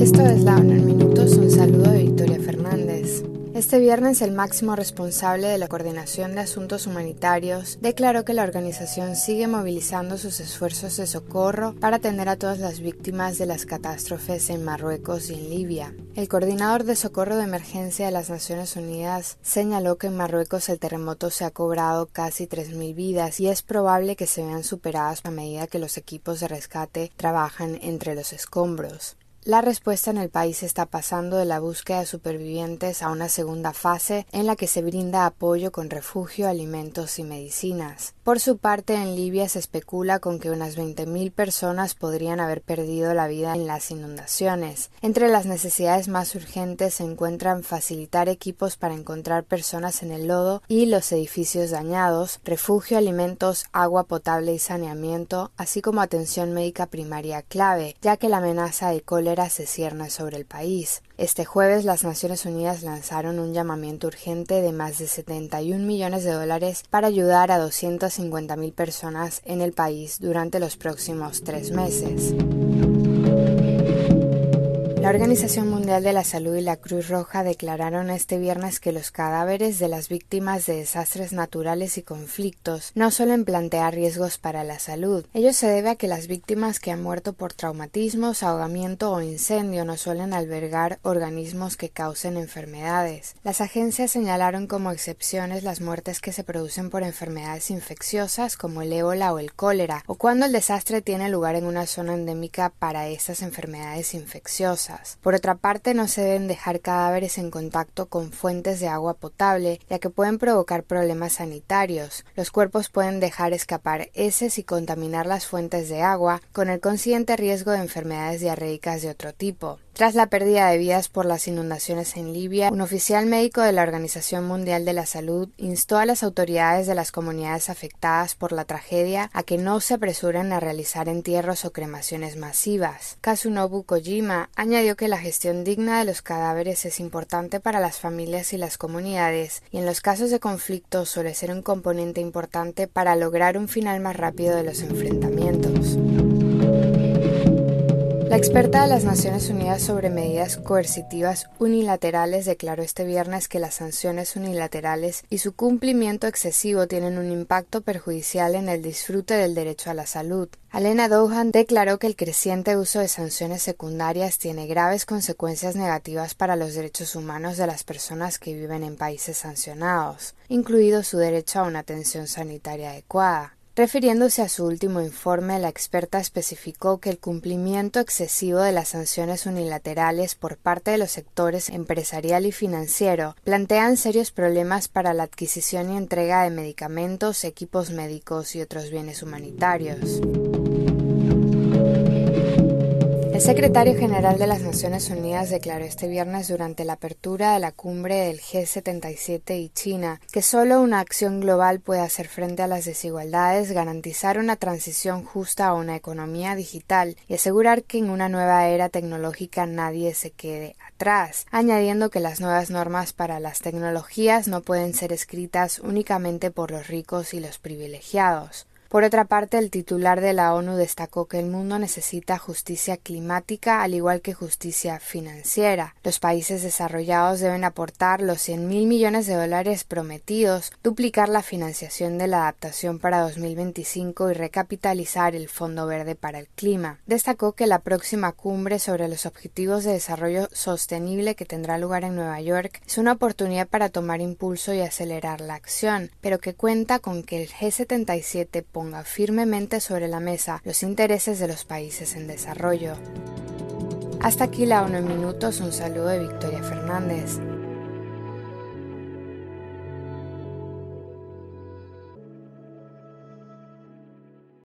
Esto es La ONU en Minutos, un saludo de Victoria Fernández. Este viernes el máximo responsable de la Coordinación de Asuntos Humanitarios declaró que la organización sigue movilizando sus esfuerzos de socorro para atender a todas las víctimas de las catástrofes en Marruecos y en Libia. El coordinador de socorro de emergencia de las Naciones Unidas señaló que en Marruecos el terremoto se ha cobrado casi 3.000 vidas y es probable que se vean superadas a medida que los equipos de rescate trabajan entre los escombros. La respuesta en el país está pasando de la búsqueda de supervivientes a una segunda fase en la que se brinda apoyo con refugio, alimentos y medicinas. Por su parte, en Libia se especula con que unas 20.000 personas podrían haber perdido la vida en las inundaciones. Entre las necesidades más urgentes se encuentran facilitar equipos para encontrar personas en el lodo y los edificios dañados, refugio, alimentos, agua potable y saneamiento, así como atención médica primaria clave, ya que la amenaza de cólera se cierne sobre el país. Este jueves las Naciones Unidas lanzaron un llamamiento urgente de más de 71 millones de dólares para ayudar a 250.000 personas en el país durante los próximos tres meses. La Organización Mundial de la Salud y la Cruz Roja declararon este viernes que los cadáveres de las víctimas de desastres naturales y conflictos no suelen plantear riesgos para la salud. Ello se debe a que las víctimas que han muerto por traumatismos, ahogamiento o incendio no suelen albergar organismos que causen enfermedades. Las agencias señalaron como excepciones las muertes que se producen por enfermedades infecciosas como el ébola o el cólera, o cuando el desastre tiene lugar en una zona endémica para estas enfermedades infecciosas. Por otra parte, no se deben dejar cadáveres en contacto con fuentes de agua potable, ya que pueden provocar problemas sanitarios. Los cuerpos pueden dejar escapar heces y contaminar las fuentes de agua, con el consiguiente riesgo de enfermedades diarreicas de otro tipo. Tras la pérdida de vidas por las inundaciones en Libia, un oficial médico de la Organización Mundial de la Salud instó a las autoridades de las comunidades afectadas por la tragedia a que no se apresuren a realizar entierros o cremaciones masivas. Kasunobu Kojima añadió que la gestión digna de los cadáveres es importante para las familias y las comunidades, y en los casos de conflicto suele ser un componente importante para lograr un final más rápido de los enfrentamientos. La experta de las Naciones Unidas sobre medidas coercitivas unilaterales declaró este viernes que las sanciones unilaterales y su cumplimiento excesivo tienen un impacto perjudicial en el disfrute del derecho a la salud. Alena Douhan declaró que el creciente uso de sanciones secundarias tiene graves consecuencias negativas para los derechos humanos de las personas que viven en países sancionados, incluido su derecho a una atención sanitaria adecuada. Refiriéndose a su último informe, la experta especificó que el cumplimiento excesivo de las sanciones unilaterales por parte de los sectores empresarial y financiero plantean serios problemas para la adquisición y entrega de medicamentos, equipos médicos y otros bienes humanitarios. El secretario general de las Naciones Unidas declaró este viernes durante la apertura de la cumbre del G77 y China que solo una acción global puede hacer frente a las desigualdades, garantizar una transición justa a una economía digital y asegurar que en una nueva era tecnológica nadie se quede atrás, añadiendo que las nuevas normas para las tecnologías no pueden ser escritas únicamente por los ricos y los privilegiados. Por otra parte, el titular de la ONU destacó que el mundo necesita justicia climática al igual que justicia financiera. Los países desarrollados deben aportar los 100 mil millones de dólares prometidos, duplicar la financiación de la adaptación para 2025 y recapitalizar el Fondo Verde para el Clima. Destacó que la próxima cumbre sobre los objetivos de desarrollo sostenible que tendrá lugar en Nueva York es una oportunidad para tomar impulso y acelerar la acción, pero que cuenta con que el G77 ponga firmemente sobre la mesa los intereses de los países en desarrollo. Hasta aquí la ONU en minutos, un saludo de Victoria Fernández.